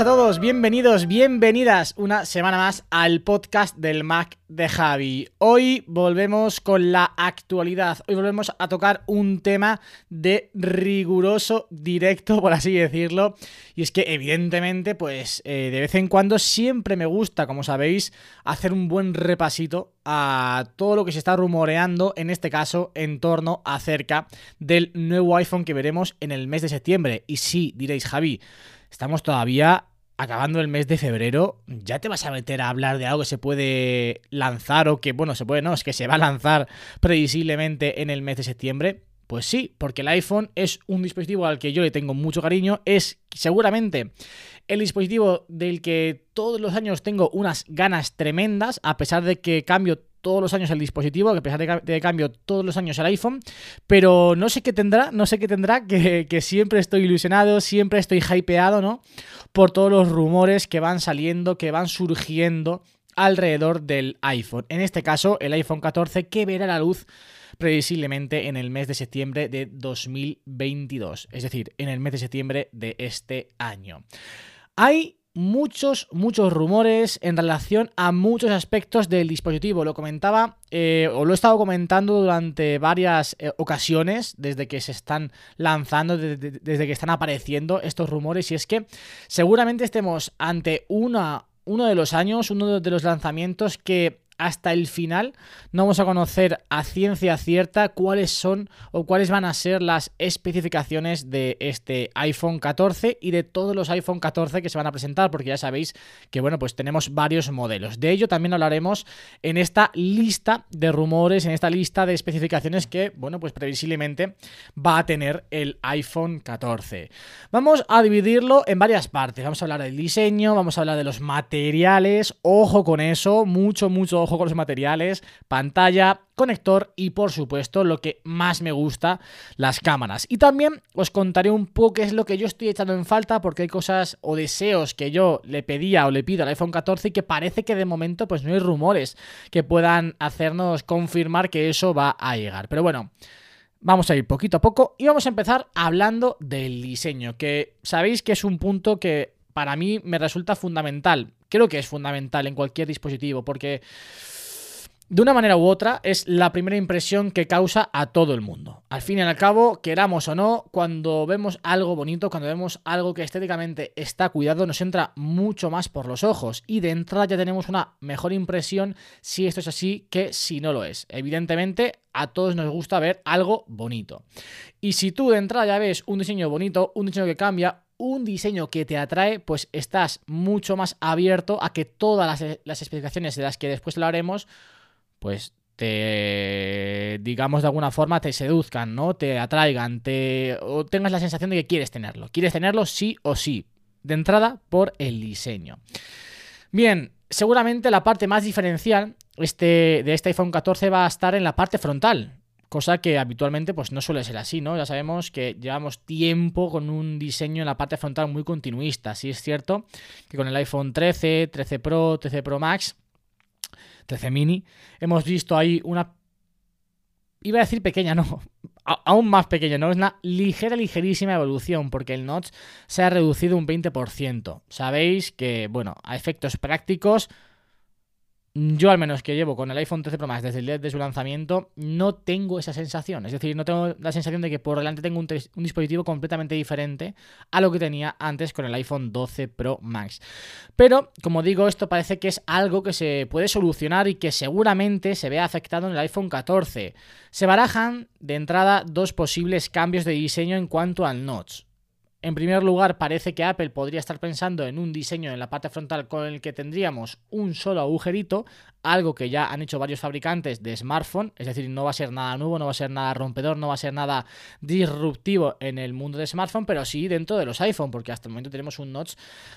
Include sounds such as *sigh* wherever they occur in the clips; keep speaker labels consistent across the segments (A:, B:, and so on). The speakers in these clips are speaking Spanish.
A: A
B: todos, bienvenidos, bienvenidas una semana más al podcast del Mac de Javi. Hoy volvemos con la actualidad, hoy volvemos a tocar un tema de riguroso directo, *laughs* por así decirlo, y es que evidentemente, pues eh, de vez en cuando siempre me gusta, como sabéis, hacer un buen repasito a todo lo que se está rumoreando, en este caso, en torno acerca del nuevo iPhone que veremos en el mes de septiembre. Y sí, diréis, Javi, Estamos todavía acabando el mes de febrero. ¿Ya te vas a meter a hablar de algo que se puede lanzar o que, bueno, se puede, no, es que se va a lanzar previsiblemente en el mes de septiembre? Pues sí, porque el iPhone es un dispositivo al que yo le tengo mucho cariño. Es seguramente el dispositivo del que todos los años tengo unas ganas tremendas, a pesar de que cambio todos los años el dispositivo, que pesar de cambio todos los años el iPhone, pero no sé qué tendrá, no sé qué tendrá, que, que siempre estoy ilusionado, siempre estoy hypeado, ¿no? Por todos los rumores que van saliendo, que van surgiendo alrededor del iPhone. En este caso, el iPhone 14 que verá la luz previsiblemente en el mes de septiembre de 2022, es decir, en el mes de septiembre de este año. Hay muchos, muchos rumores en relación a muchos aspectos del dispositivo. Lo comentaba eh, o lo he estado comentando durante varias eh, ocasiones desde que se están lanzando, de- de- desde que están apareciendo estos rumores y es que seguramente estemos ante una, uno de los años, uno de los lanzamientos que hasta el final no vamos a conocer a ciencia cierta cuáles son o cuáles van a ser las especificaciones de este iPhone 14 y de todos los iPhone 14 que se van a presentar, porque ya sabéis que bueno, pues tenemos varios modelos. De ello también hablaremos en esta lista de rumores, en esta lista de especificaciones que, bueno, pues previsiblemente va a tener el iPhone 14. Vamos a dividirlo en varias partes. Vamos a hablar del diseño, vamos a hablar de los materiales, ojo con eso, mucho, mucho ojo con los materiales, pantalla, conector y por supuesto lo que más me gusta, las cámaras. Y también os contaré un poco qué es lo que yo estoy echando en falta porque hay cosas o deseos que yo le pedía o le pido al iPhone 14 y que parece que de momento pues no hay rumores que puedan hacernos confirmar que eso va a llegar. Pero bueno, Vamos a ir poquito a poco y vamos a empezar hablando del diseño, que sabéis que es un punto que para mí me resulta fundamental. Creo que es fundamental en cualquier dispositivo porque de una manera u otra es la primera impresión que causa a todo el mundo. Al fin y al cabo, queramos o no, cuando vemos algo bonito, cuando vemos algo que estéticamente está cuidado, nos entra mucho más por los ojos y de entrada ya tenemos una mejor impresión si esto es así que si no lo es. Evidentemente, a todos nos gusta ver algo bonito. Y si tú de entrada ya ves un diseño bonito, un diseño que cambia, un diseño que te atrae, pues estás mucho más abierto a que todas las, las especificaciones de las que después hablaremos, pues te, digamos de alguna forma, te seduzcan, ¿no? Te atraigan, te, o tengas la sensación de que quieres tenerlo. Quieres tenerlo sí o sí. De entrada, por el diseño. Bien, seguramente la parte más diferencial este, de este iPhone 14 va a estar en la parte frontal. Cosa que habitualmente pues no suele ser así, ¿no? Ya sabemos que llevamos tiempo con un diseño en la parte frontal muy continuista. Sí es cierto que con el iPhone 13, 13 Pro, 13 Pro Max, 13 mini, hemos visto ahí una... Iba a decir pequeña, *laughs* no. Aún más pequeña, ¿no? Es una ligera, ligerísima evolución, porque el notch se ha reducido un 20%. Sabéis que, bueno, a efectos prácticos, yo al menos que llevo con el iPhone 13 Pro Max desde el día de su lanzamiento, no tengo esa sensación. Es decir, no tengo la sensación de que por delante tengo un, un dispositivo completamente diferente a lo que tenía antes con el iPhone 12 Pro Max. Pero, como digo, esto parece que es algo que se puede solucionar y que seguramente se vea afectado en el iPhone 14. Se barajan de entrada dos posibles cambios de diseño en cuanto al notch. En primer lugar, parece que Apple podría estar pensando en un diseño en la parte frontal con el que tendríamos un solo agujerito, algo que ya han hecho varios fabricantes de smartphone, es decir, no va a ser nada nuevo, no va a ser nada rompedor, no va a ser nada disruptivo en el mundo de smartphone, pero sí dentro de los iPhone, porque hasta el momento tenemos un notch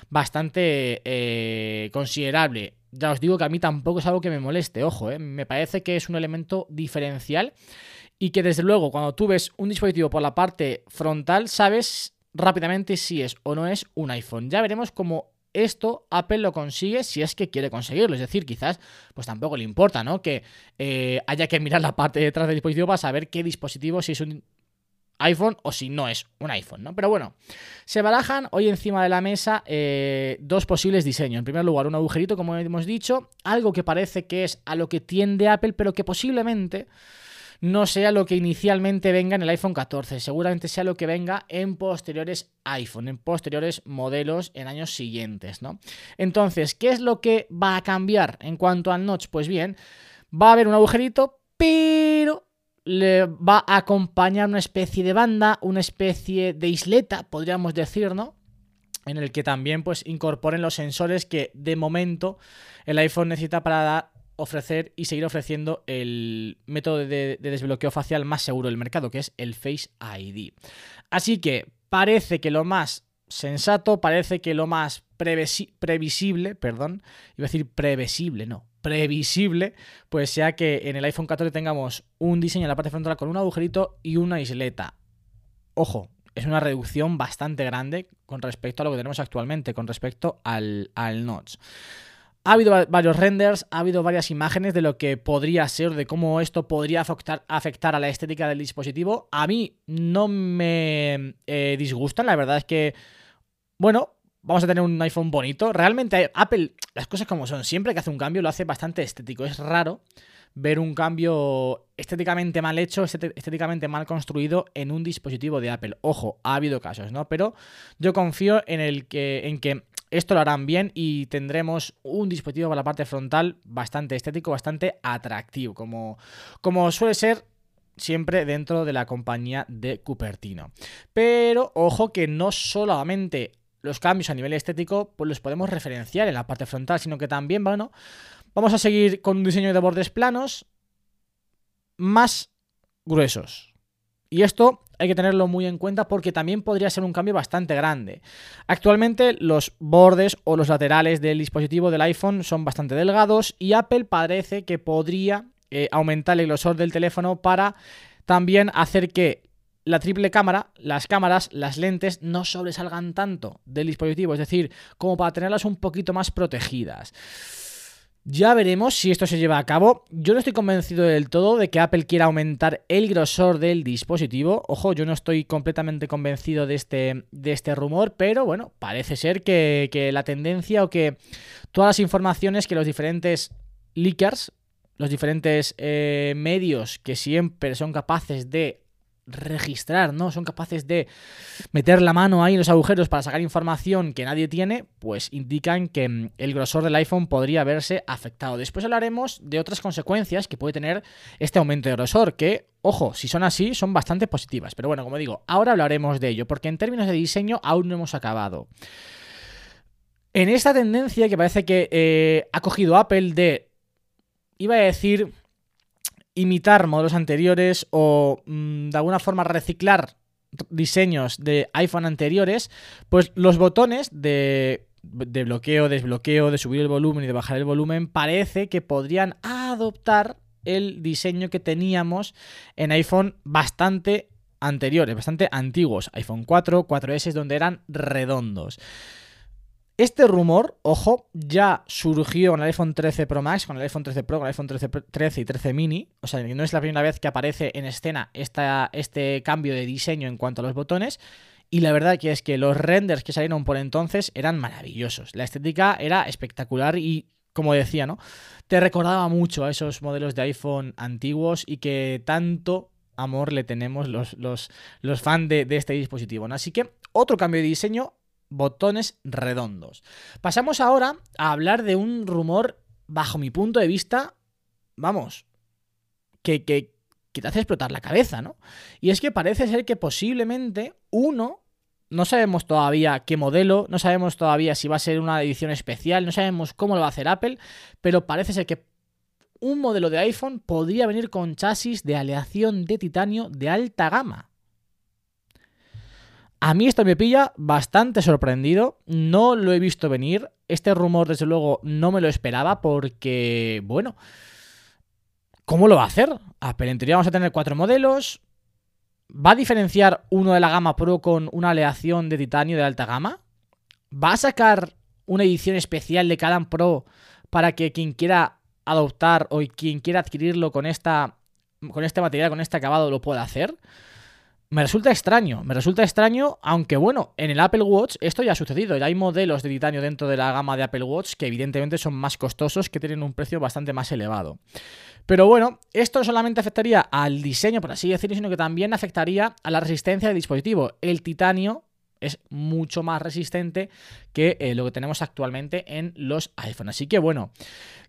B: bastante eh, considerable. Ya os digo que a mí tampoco es algo que me moleste, ojo, eh, me parece que es un elemento diferencial y que desde luego cuando tú ves un dispositivo por la parte frontal sabes rápidamente si es o no es un iPhone. Ya veremos cómo esto Apple lo consigue si es que quiere conseguirlo. Es decir, quizás pues tampoco le importa, ¿no? Que eh, haya que mirar la parte de detrás del dispositivo para saber qué dispositivo, si es un iPhone o si no es un iPhone, ¿no? Pero bueno, se barajan hoy encima de la mesa eh, dos posibles diseños. En primer lugar, un agujerito, como hemos dicho, algo que parece que es a lo que tiende Apple, pero que posiblemente no sea lo que inicialmente venga en el iPhone 14, seguramente sea lo que venga en posteriores iPhone, en posteriores modelos en años siguientes, ¿no? Entonces, ¿qué es lo que va a cambiar en cuanto al notch? Pues bien, va a haber un agujerito, pero le va a acompañar una especie de banda, una especie de isleta, podríamos decir, ¿no? En el que también pues incorporen los sensores que de momento el iPhone necesita para dar ofrecer y seguir ofreciendo el método de, de, desbloqueo facial más seguro del mercado, que es el Face ID. Así que parece que lo más sensato, parece que lo más previsi previsible, perdón, iba a decir previsible, no, previsible, pues sea que en el iPhone 14 tengamos un diseño en la parte frontal con un agujerito y una isleta. Ojo, es una reducción bastante grande con respecto a lo que tenemos actualmente, con respecto al, al notch. Ha habido varios renders, ha habido varias imágenes de lo que podría ser, de cómo esto podría afectar, a la estética del dispositivo. A mí no me eh, disgustan, la verdad es que, bueno, vamos a tener un iPhone bonito. Realmente Apple, las cosas como son, siempre que hace un cambio lo hace bastante estético. Es raro ver un cambio estéticamente mal hecho, estéticamente mal construido en un dispositivo de Apple. Ojo, ha habido casos, ¿no? Pero yo confío en el que en que esto lo harán bien y tendremos un dispositivo para la parte frontal bastante estético, bastante atractivo, como, como suele ser siempre dentro de la compañía de Cupertino. Pero ojo que no solamente los cambios a nivel estético pues los podemos referenciar en la parte frontal, sino que también, bueno, vamos a seguir con un diseño de bordes planos más gruesos. Y esto hay que tenerlo muy en cuenta porque también podría ser un cambio bastante grande. Actualmente los bordes o los laterales del dispositivo del iPhone son bastante delgados y Apple parece que podría eh, aumentar el grosor del teléfono para también hacer que la triple cámara, las cámaras, las lentes no sobresalgan tanto del dispositivo, es decir, como para tenerlas un poquito más protegidas. Ya veremos si esto se lleva a cabo. Yo no estoy convencido del todo de que Apple quiera aumentar el grosor del dispositivo. Ojo, yo no estoy completamente convencido de este, de este rumor, pero bueno, parece ser que, que la tendencia o que todas las informaciones que los diferentes leakers, los diferentes eh, medios que siempre son capaces de registrar, ¿no? Son capaces de meter la mano ahí en los agujeros para sacar información que nadie tiene, pues indican que mm, el grosor del iPhone podría verse afectado. Después hablaremos de otras consecuencias que puede tener este aumento de grosor, que, ojo, si son así, son bastante positivas. Pero bueno, como digo, ahora hablaremos de ello, porque en términos de diseño aún no hemos acabado. En esta tendencia que parece que eh, ha cogido Apple de, iba a decir, imitar modelos anteriores o mmm, de alguna forma reciclar diseños de iPhone anteriores, pues los botones de, de, bloqueo, desbloqueo, de subir el volumen y de bajar el volumen parece que podrían adoptar el diseño que teníamos en iPhone bastante anteriores, bastante antiguos, iPhone 4, 4S, donde eran redondos. Este rumor, ojo, ya surgió con el iPhone 13 Pro Max, con el iPhone 13 Pro, con el iPhone 13, 13 y 13 mini. O sea, no es la primera vez que aparece en escena esta, este cambio de diseño en cuanto a los botones. Y la verdad que es que los renders que salieron por entonces eran maravillosos. La estética era espectacular y, como decía, ¿no? Te recordaba mucho a esos modelos de iPhone antiguos y que tanto amor le tenemos los, los, los fans de, de este dispositivo. ¿no? Así que otro cambio de diseño botones redondos. Pasamos ahora a hablar de un rumor, bajo mi punto de vista, vamos, que, que, te hace explotar la cabeza, ¿no? Y es que parece ser que posiblemente uno No sabemos todavía qué modelo, no sabemos todavía si va a ser una edición especial, no sabemos cómo lo va a hacer Apple, pero parece ser que un modelo de iPhone podría venir con chasis de aleación de titanio de alta gama. A mí esto me pilla bastante sorprendido, no lo he visto venir, este rumor desde luego no me lo esperaba porque, bueno, ¿cómo lo va a hacer? Apple en teoría vamos a tener cuatro modelos, ¿va a diferenciar uno de la gama Pro con una aleación de titanio de alta gama? ¿Va a sacar una edición especial de cada Pro para que quien quiera adoptar o quien quiera adquirirlo con esta con este material, con este acabado lo pueda hacer? Me resulta extraño, me resulta extraño, aunque bueno, en el Apple Watch esto ya ha sucedido, ya hay modelos de titanio dentro de la gama de Apple Watch que evidentemente son más costosos, que tienen un precio bastante más elevado. Pero bueno, esto no solamente afectaría al diseño, por así decirlo, sino que también afectaría a la resistencia del dispositivo. El titanio es mucho más resistente que eh, lo que tenemos actualmente en los iPhone. Así que bueno,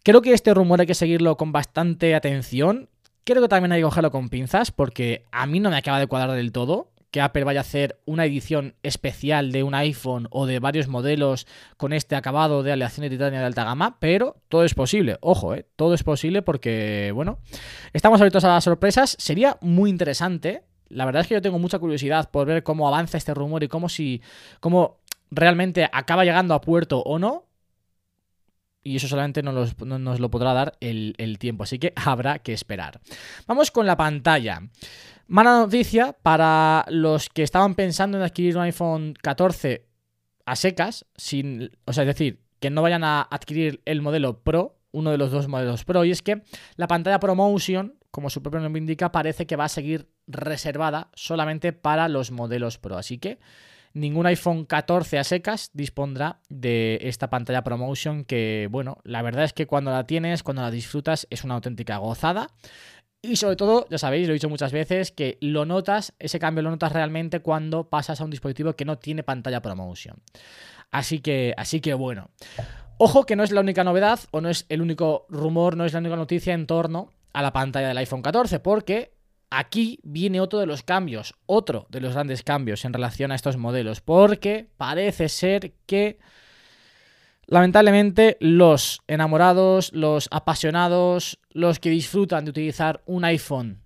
B: creo que este rumor hay que seguirlo con bastante atención. Creo que también hay que cogerlo con pinzas porque a mí no me acaba de cuadrar del todo que Apple vaya a hacer una edición especial de un iPhone o de varios modelos con este acabado de aleación de titanio de alta gama, pero todo es posible, ojo, ¿eh? todo es posible porque, bueno, estamos abiertos a las sorpresas, sería muy interesante, la verdad es que yo tengo mucha curiosidad por ver cómo avanza este rumor y cómo si, cómo realmente acaba llegando a puerto o no, y eso solamente nos, nos lo podrá dar el, el tiempo, así que habrá que esperar. Vamos con la pantalla. Mala noticia para los que estaban pensando en adquirir un iPhone 14 a secas, sin, o sea, es decir, que no vayan a adquirir el modelo Pro, uno de los dos modelos Pro, y es que la pantalla ProMotion, como su propio nombre indica, parece que va a seguir reservada solamente para los modelos Pro, así que ningún iPhone 14 a secas dispondrá de esta pantalla ProMotion que, bueno, la verdad es que cuando la tienes, cuando la disfrutas, es una auténtica gozada. Y sobre todo, ya sabéis, lo he dicho muchas veces, que lo notas, ese cambio lo notas realmente cuando pasas a un dispositivo que no tiene pantalla ProMotion. Así que, así que bueno. Ojo que no es la única novedad o no es el único rumor, no es la única noticia en torno a la pantalla del iPhone 14, porque aquí viene otro de los cambios, otro de los grandes cambios en relación a estos modelos, porque parece ser que lamentablemente los enamorados, los apasionados, los que disfrutan de utilizar un iPhone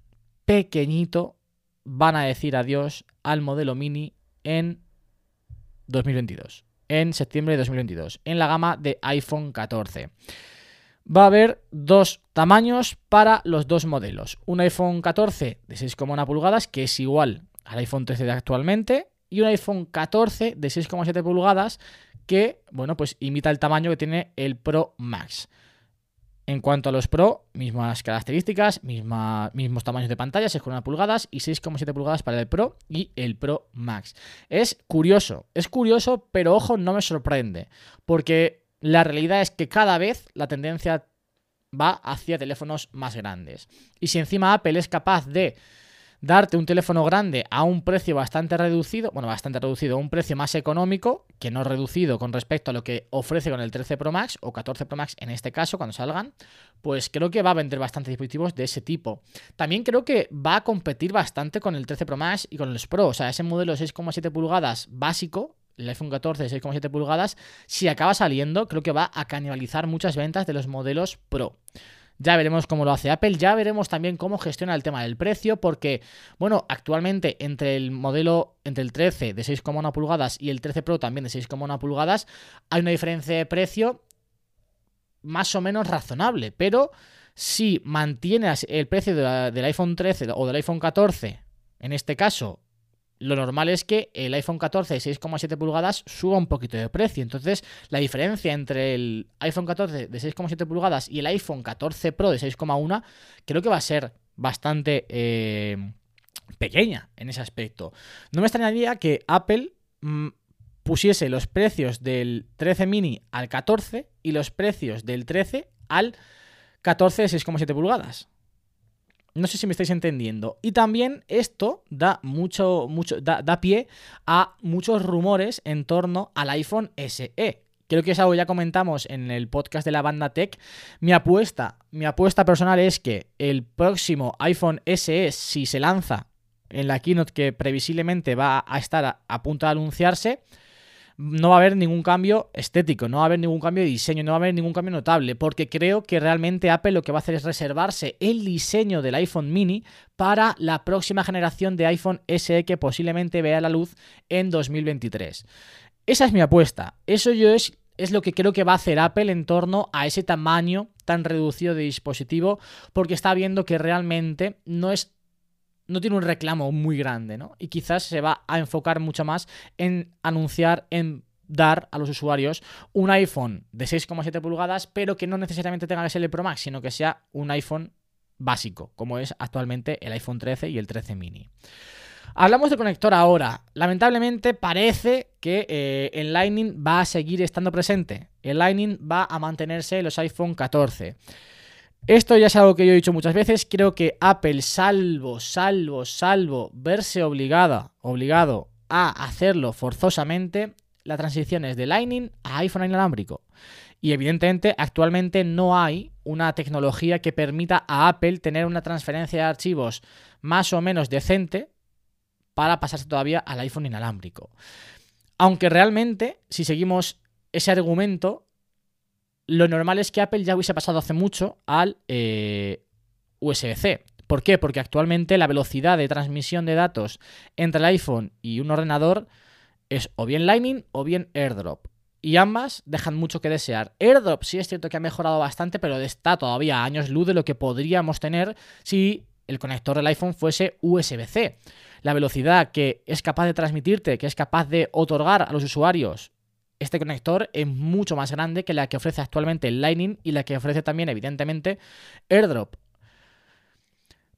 B: pequeñito, van a decir adiós al modelo mini en 2022, en septiembre de 2022, en la gama de iPhone 14 va a haber dos tamaños para los dos modelos. Un iPhone 14 de 6,1 pulgadas, que es igual al iPhone 13 de actualmente, y un iPhone 14 de 6,7 pulgadas, que, bueno, pues imita el tamaño que tiene el Pro Max. En cuanto a los Pro, mismas características, misma- mismos tamaños de pantalla, 6,1 pulgadas y 6,7 pulgadas para el Pro y el Pro Max. Es curioso, es curioso, pero ojo, no me sorprende, porque la realidad es que cada vez la tendencia va hacia teléfonos más grandes. Y si encima Apple es capaz de darte un teléfono grande a un precio bastante reducido, bueno, bastante reducido, un precio más económico, que no reducido con respecto a lo que ofrece con el 13 Pro Max o 14 Pro Max en este caso, cuando salgan, pues creo que va a vender bastantes dispositivos de ese tipo. También creo que va a competir bastante con el 13 Pro Max y con los Pro, o sea, ese modelo 6,7 pulgadas básico el iPhone 14 de 6,7 pulgadas, si acaba saliendo, creo que va a canibalizar muchas ventas de los modelos Pro. Ya veremos cómo lo hace Apple, ya veremos también cómo gestiona el tema del precio, porque, bueno, actualmente entre el modelo, entre el 13 de 6,1 pulgadas y el 13 Pro también de 6,1 pulgadas, hay una diferencia de precio más o menos razonable, pero si mantienes el precio del iPhone 13 o del iPhone 14, en este caso, lo normal es que el iPhone 14 de 6,7 pulgadas suba un poquito de precio. Entonces, la diferencia entre el iPhone 14 de 6,7 pulgadas y el iPhone 14 Pro de 6,1 creo que va a ser bastante eh, pequeña en ese aspecto. No me extrañaría que Apple mm, pusiese los precios del 13 mini al 14 y los precios del 13 al 14 de 6,7 pulgadas. No sé si me estáis entendiendo. Y también esto da mucho, mucho, da, da pie a muchos rumores en torno al iPhone SE. Creo que es algo ya comentamos en el podcast de la banda Tech. Mi apuesta, mi apuesta personal es que el próximo iPhone SE, si se lanza en la keynote que previsiblemente va a estar a, a punto de anunciarse, no va a haber ningún cambio estético, no va a haber ningún cambio de diseño, no va a haber ningún cambio notable, porque creo que realmente Apple lo que va a hacer es reservarse el diseño del iPhone mini para la próxima generación de iPhone SE que posiblemente vea la luz en 2023. Esa es mi apuesta. Eso yo es, es lo que creo que va a hacer Apple en torno a ese tamaño tan reducido de dispositivo, porque está viendo que realmente no es no tiene un reclamo muy grande, ¿no? Y quizás se va a enfocar mucho más en anunciar, en dar a los usuarios un iPhone de 6,7 pulgadas, pero que no necesariamente tenga que ser el Pro Max, sino que sea un iPhone básico, como es actualmente el iPhone 13 y el 13 mini. Hablamos de conector ahora. Lamentablemente parece que eh, el Lightning va a seguir estando presente. El Lightning va a mantenerse en los iPhone 14. Esto ya es algo que yo he dicho muchas veces. Creo que Apple, salvo, salvo, salvo verse obligada, obligado a hacerlo forzosamente, la transición es de Lightning a iPhone inalámbrico. Y evidentemente actualmente no hay una tecnología que permita a Apple tener una transferencia de archivos más o menos decente para pasarse todavía al iPhone inalámbrico. Aunque realmente, si seguimos ese argumento, lo normal es que Apple ya hubiese pasado hace mucho al eh, USB-C. ¿Por qué? Porque actualmente la velocidad de transmisión de datos entre el iPhone y un ordenador es o bien Lightning o bien AirDrop. Y ambas dejan mucho que desear. AirDrop sí es cierto que ha mejorado bastante, pero está todavía a años luz de lo que podríamos tener si el conector del iPhone fuese USB-C. La velocidad que es capaz de transmitirte, que es capaz de otorgar a los usuarios este conector es mucho más grande que la que ofrece actualmente Lightning y la que ofrece también, evidentemente, AirDrop.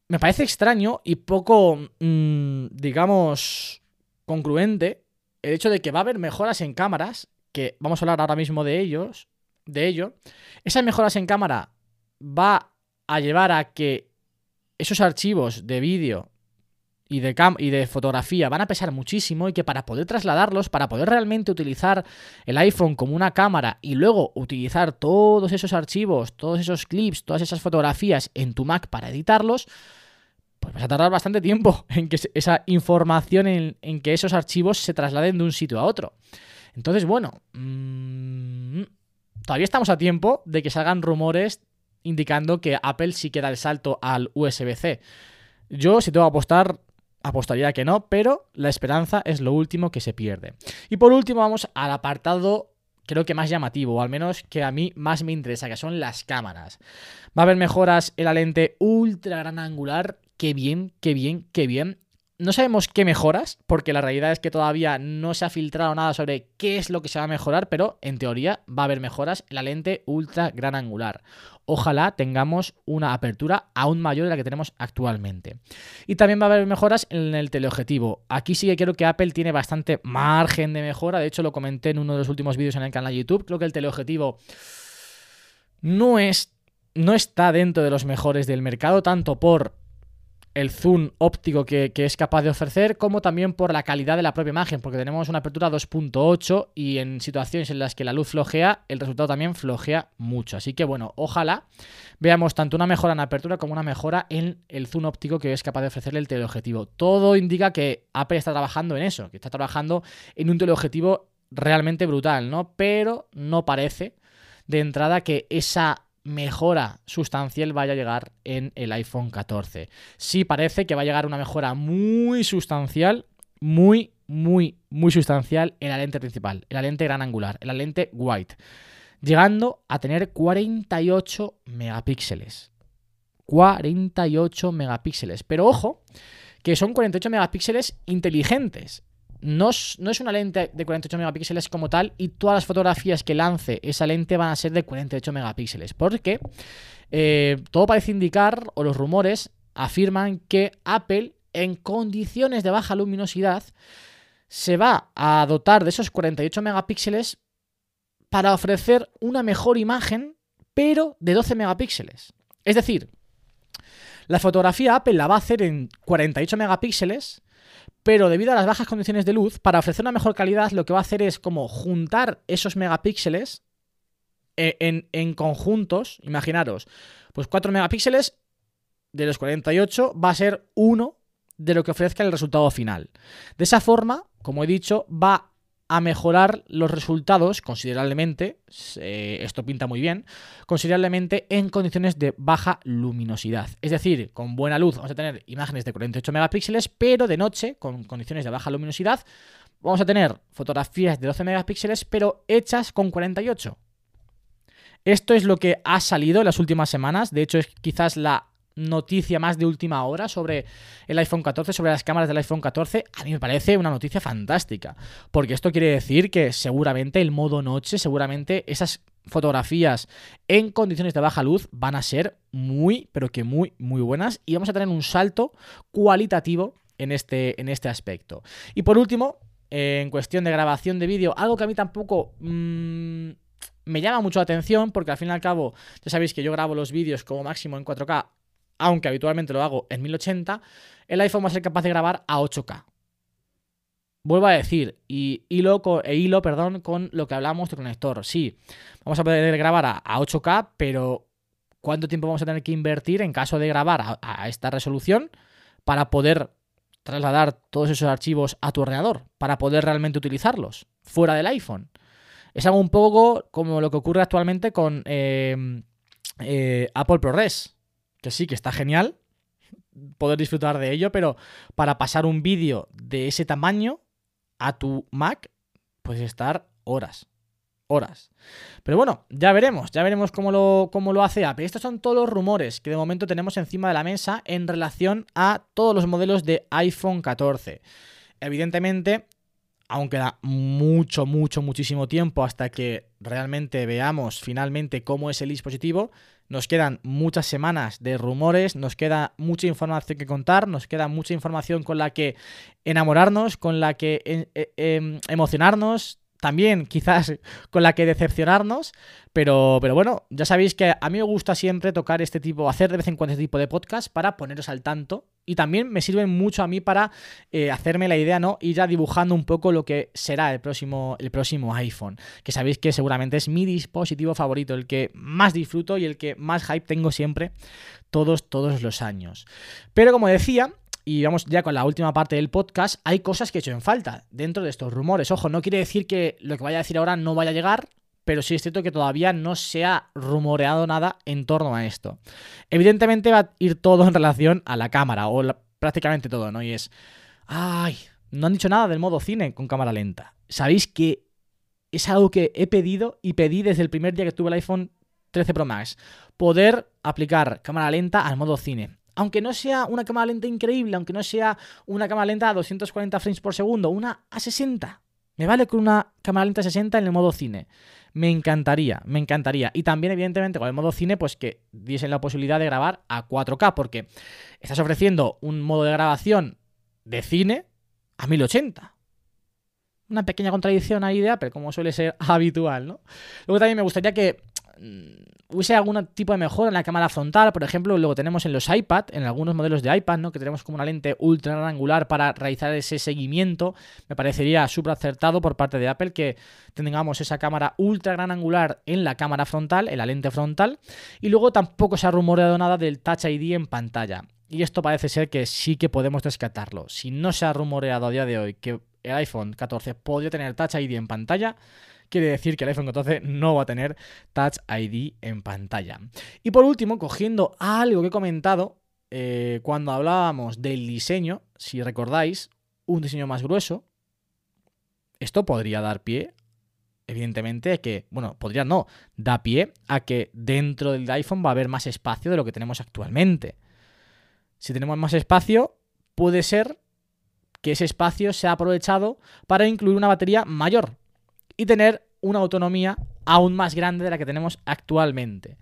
B: Me parece extraño y poco, mmm, digamos, concluente el hecho de que va a haber mejoras en cámaras, que vamos a hablar ahora mismo de ellos, de ello. Esas mejoras en cámara va a llevar a que esos archivos de vídeo y de, cam y de fotografía van a pesar muchísimo y que para poder trasladarlos, para poder realmente utilizar el iPhone como una cámara y luego utilizar todos esos archivos, todos esos clips, todas esas fotografías en tu Mac para editarlos, pues vas a tardar bastante tiempo *laughs* en que esa información, en, en que esos archivos se trasladen de un sitio a otro. Entonces, bueno, mmm, todavía estamos a tiempo de que salgan rumores indicando que Apple sí que da el salto al USB-C. Yo, si tengo que apostar, apostaría que no, pero la esperanza es lo último que se pierde. Y por último vamos al apartado creo que más llamativo, o al menos que a mí más me interesa, que son las cámaras. Va a haber mejoras en la lente ultra gran angular, qué bien, qué bien, qué bien. No sabemos qué mejoras, porque la realidad es que todavía no se ha filtrado nada sobre qué es lo que se va a mejorar, pero en teoría va a haber mejoras en la lente ultra gran angular. Ojalá tengamos una apertura aún mayor de la que tenemos actualmente. Y también va a haber mejoras en el teleobjetivo. Aquí sí que creo que Apple tiene bastante margen de mejora. De hecho, lo comenté en uno de los últimos vídeos en el canal de YouTube. Creo que el teleobjetivo no es. No está dentro de los mejores del mercado, tanto por el zoom óptico que, es capaz de ofrecer, como también por la calidad de la propia imagen, porque tenemos una apertura 2.8 y en situaciones en las que la luz flojea, el resultado también flojea mucho. Así que bueno, ojalá veamos tanto una mejora en apertura como una mejora en el zoom óptico que es capaz de ofrecerle el teleobjetivo. Todo indica que Apple está trabajando en eso, que está trabajando en un teleobjetivo realmente brutal, ¿no? Pero no parece de entrada que esa mejora sustancial vaya a llegar en el iPhone 14. Sí parece que va a llegar una mejora muy sustancial, muy, muy, muy sustancial en la lente principal, en la lente gran angular, en la lente white, llegando a tener 48 megapíxeles. 48 megapíxeles. Pero ojo, que son 48 megapíxeles inteligentes no es, una lente de 48 megapíxeles como tal y todas las fotografías que lance esa lente van a ser de 48 megapíxeles. Porque eh, todo parece indicar, o los rumores afirman que Apple en condiciones de baja luminosidad se va a dotar de esos 48 megapíxeles para ofrecer una mejor imagen, pero de 12 megapíxeles. Es decir, la fotografía Apple la va a hacer en 48 megapíxeles, pero debido a las bajas condiciones de luz, para ofrecer una mejor calidad, lo que va a hacer es como juntar esos megapíxeles en, en, conjuntos. Imaginaros, pues 4 megapíxeles de los 48 va a ser 1 de lo que ofrezca el resultado final. De esa forma, como he dicho, va a mejorar los resultados considerablemente, esto pinta muy bien, considerablemente en condiciones de baja luminosidad. Es decir, con buena luz vamos a tener imágenes de 48 megapíxeles, pero de noche, con condiciones de baja luminosidad, vamos a tener fotografías de 12 megapíxeles, pero hechas con 48. Esto es lo que ha salido en las últimas semanas, de hecho es quizás la noticia más de última hora sobre el iPhone 14, sobre las cámaras del iPhone 14, a mí me parece una noticia fantástica. Porque esto quiere decir que seguramente el modo noche, seguramente esas fotografías en condiciones de baja luz van a ser muy, pero que muy, muy buenas. Y vamos a tener un salto cualitativo en este, en este aspecto. Y por último, en cuestión de grabación de vídeo, algo que a mí tampoco... mmm, me llama mucho la atención porque al fin y al cabo, ya sabéis que yo grabo los vídeos como máximo en 4K aunque habitualmente lo hago en 1080, el iPhone va a ser capaz de grabar a 8K. Vuelvo a decir, y hilo, con, e hilo perdón, con lo que hablamos de conector. Sí, vamos a poder grabar a, a 8K, pero ¿cuánto tiempo vamos a tener que invertir en caso de grabar a, a esta resolución para poder trasladar todos esos archivos a tu ordenador? Para poder realmente utilizarlos fuera del iPhone. Es algo un poco como lo que ocurre actualmente con eh, eh, Apple ProRes que sí, que está genial poder disfrutar de ello, pero para pasar un vídeo de ese tamaño a tu Mac, puedes estar horas. Horas. Pero bueno, ya veremos, ya veremos cómo lo, cómo lo hace Apple. Estos son todos los rumores que de momento tenemos encima de la mesa en relación a todos los modelos de iPhone 14. Evidentemente, aunque da mucho, mucho, muchísimo tiempo hasta que realmente veamos finalmente cómo es el dispositivo, nos quedan muchas semanas de rumores, nos queda mucha información que contar, nos queda mucha información con la que enamorarnos, con la que eh, eh, emocionarnos, también *laughs* quizás con la que decepcionarnos, pero, pero bueno, ya sabéis que a mí me gusta siempre tocar este tipo, hacer de vez en cuando este tipo de podcast para poneros al tanto y también me sirven mucho a mí para eh, hacerme la idea, ¿no? Ir ya dibujando un poco lo que será el próximo, el próximo iPhone, que sabéis que seguramente es mi dispositivo favorito, el que más disfruto y el que más hype tengo siempre todos, todos los años. Pero como decía, y vamos ya con la última parte del podcast, hay cosas que he hecho en falta dentro de estos rumores. Ojo, no quiere decir que lo que vaya a decir ahora no vaya a llegar, pero sí es cierto que todavía no se ha rumoreado nada en torno a esto. Evidentemente va a ir todo en relación a la cámara, o la- prácticamente todo, ¿no? Y es, ay, no han dicho nada del modo cine con cámara lenta. Sabéis que es algo que he pedido y pedí desde el primer día que tuve el iPhone 13 Pro Max. Poder aplicar cámara lenta al modo cine. Aunque no sea una cámara lenta increíble, aunque no sea una cámara lenta a 240 frames por segundo, una a 60. Me vale con una cámara lenta a 60 en el modo cine. Me encantaría, me encantaría. Y también, evidentemente, con el modo cine, pues que diesen la posibilidad de grabar a 4K, porque estás ofreciendo un modo de grabación de cine a 1080 una pequeña contradicción ahí de Apple, como suele ser *laughs* habitual, ¿no? Luego también me gustaría que hubiese algún tipo de mejora en la cámara frontal, por ejemplo, luego tenemos en los iPad, en algunos modelos de iPad, ¿no? Que tenemos como una lente ultra angular para realizar ese seguimiento. Me parecería súper acertado por parte de Apple que tengamos esa cámara ultra gran angular en la cámara frontal, en la lente frontal. Y luego tampoco se ha rumoreado nada del Touch ID en pantalla. Y esto parece ser que sí que podemos descartarlo. Si no se ha rumoreado a día de hoy que el iPhone 14 podría tener Touch ID en pantalla, quiere decir que el iPhone 14 no va a tener Touch ID en pantalla. Y por último, cogiendo algo que he comentado eh, cuando hablábamos del diseño, si recordáis, un diseño más grueso, esto podría dar pie, evidentemente, a que, bueno, podría no, da pie a que dentro del iPhone va a haber más espacio de lo que tenemos actualmente. Si tenemos más espacio, puede ser que ese espacio sea aprovechado para incluir una batería mayor y tener una autonomía aún más grande de la que tenemos actualmente.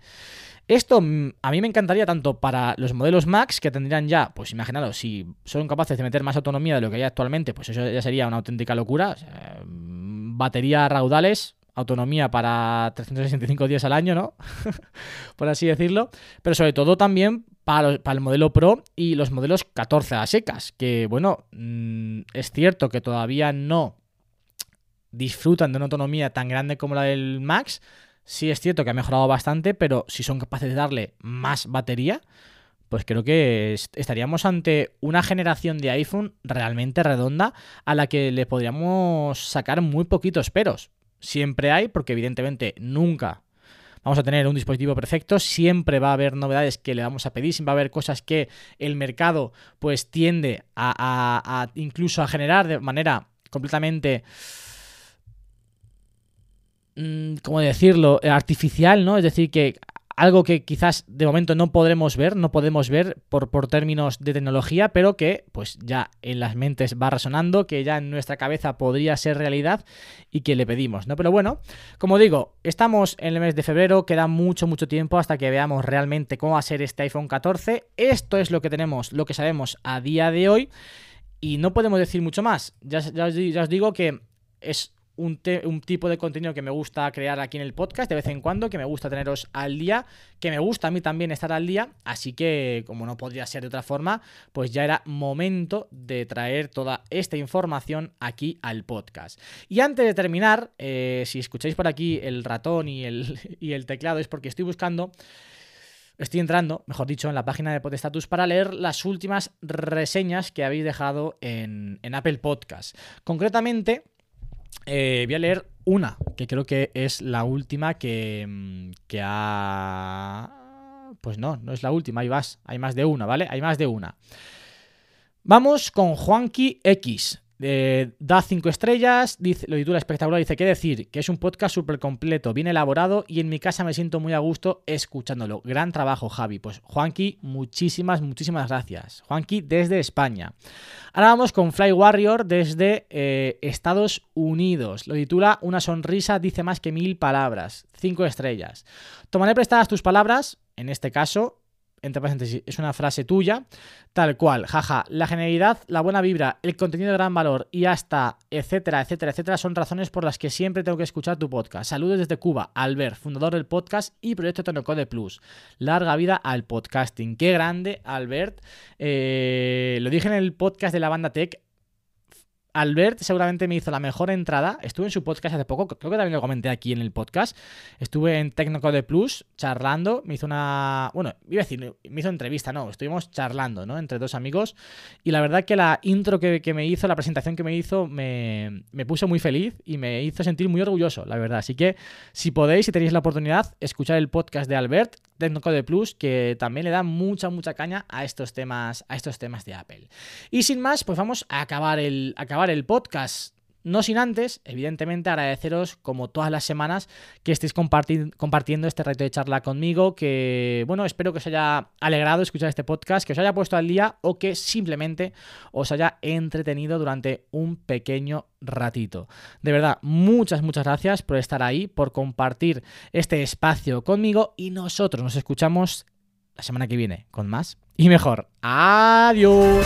B: Esto mm, a mí me encantaría tanto para los modelos Max, que tendrían ya, pues imaginaros, si son capaces de meter más autonomía de lo que hay actualmente, pues eso ya sería una auténtica locura. O mm, batería raudales, autonomía para 365 días al año, ¿no? *laughs* Por así decirlo. Pero sobre todo también para el modelo Pro y los modelos 14 a secas, que bueno, mm, es cierto que todavía no disfrutan de una autonomía tan grande como la del Max. Sí es cierto que ha mejorado bastante, pero si son capaces de darle más batería, pues creo que est- estaríamos ante una generación de iPhone realmente redonda a la que le podríamos sacar muy poquitos peros. Siempre hay, porque evidentemente nunca vamos a tener un dispositivo perfecto, siempre va a haber novedades que le vamos a pedir, siempre va a haber cosas que el mercado pues tiende a- a incluso a generar de manera completamente mm, ¿cómo decirlo? Eh, artificial, ¿no? Es decir, que algo que quizás de momento no podremos ver, no podemos ver por, por términos de tecnología, pero que pues ya en las mentes va resonando, que ya en nuestra cabeza podría ser realidad y que le pedimos, ¿no? Pero bueno, como digo, estamos en el mes de febrero, queda mucho, mucho tiempo hasta que veamos realmente cómo va a ser este iPhone 14. Esto es lo que tenemos, lo que sabemos a día de hoy y no podemos decir mucho más. Ya, ya ya os digo que es un, tipo de contenido que me gusta crear aquí en el podcast de vez en cuando, que me gusta teneros al día, que me gusta a mí también estar al día, así que como no podría ser de otra forma, pues ya era momento de traer toda esta información aquí al podcast. Y antes de terminar, eh, si escucháis por aquí el ratón y el, *laughs* y el teclado es porque estoy buscando Estoy entrando, mejor dicho, en la página de Podestatus para leer las últimas reseñas que habéis dejado en, en Apple Podcast. Concretamente, eh, voy a leer una, que creo que es la última que, mm, que ha... Pues no, no es la última, hay más, hay más de una, ¿vale? Hay más de una. Vamos con Juanqui X. Eh, da 5 estrellas, dice, lo titula espectacular, dice, ¿qué decir? Que es un podcast súper completo, bien elaborado y en mi casa me siento muy a gusto escuchándolo. Gran trabajo, Javi. Pues Juanqui, muchísimas, muchísimas gracias. Juanqui desde España. Ahora vamos con Fly Warrior desde eh, Estados Unidos. Lo titula Una sonrisa dice más que mil palabras. 5 estrellas. Tomaré prestadas tus palabras, en este caso, entre paréntesis, es una frase tuya, tal cual, jaja, la genialidad, la buena vibra, el contenido de gran valor y hasta, etcétera, etcétera, etcétera, son razones por las que siempre tengo que escuchar tu podcast. Saludos desde Cuba, Albert, fundador del podcast y proyecto Tonocode Plus. Larga vida al podcasting. Qué grande, Albert. Eh, lo dije en el podcast de la banda Tech. Albert seguramente me hizo la mejor entrada. Estuve en su podcast hace poco, creo que también lo comenté aquí en el podcast. Estuve en Tecnocode Plus charlando. Me hizo una. Bueno, iba a decir, me hizo entrevista, no. Estuvimos charlando, ¿no? Entre dos amigos. Y la verdad que la intro que, me hizo, la presentación que me hizo, me, me puso muy feliz y me hizo sentir muy orgulloso, la verdad. Así que si podéis, si tenéis la oportunidad, escuchar el podcast de Albert, Tecnocode Plus, que también le da mucha, mucha caña a estos temas, a estos temas de Apple. Y sin más, pues vamos a acabar el, acabar el podcast. No sin antes, evidentemente, agradeceros como todas las semanas que estéis comparti- compartiendo este reto de charla conmigo, que bueno, espero que os haya alegrado escuchar este podcast, que os haya puesto al día o que simplemente os haya entretenido durante un pequeño ratito. De verdad, muchas, muchas gracias por estar ahí, por compartir este espacio conmigo y nosotros nos escuchamos la semana que viene con más y mejor. Adiós.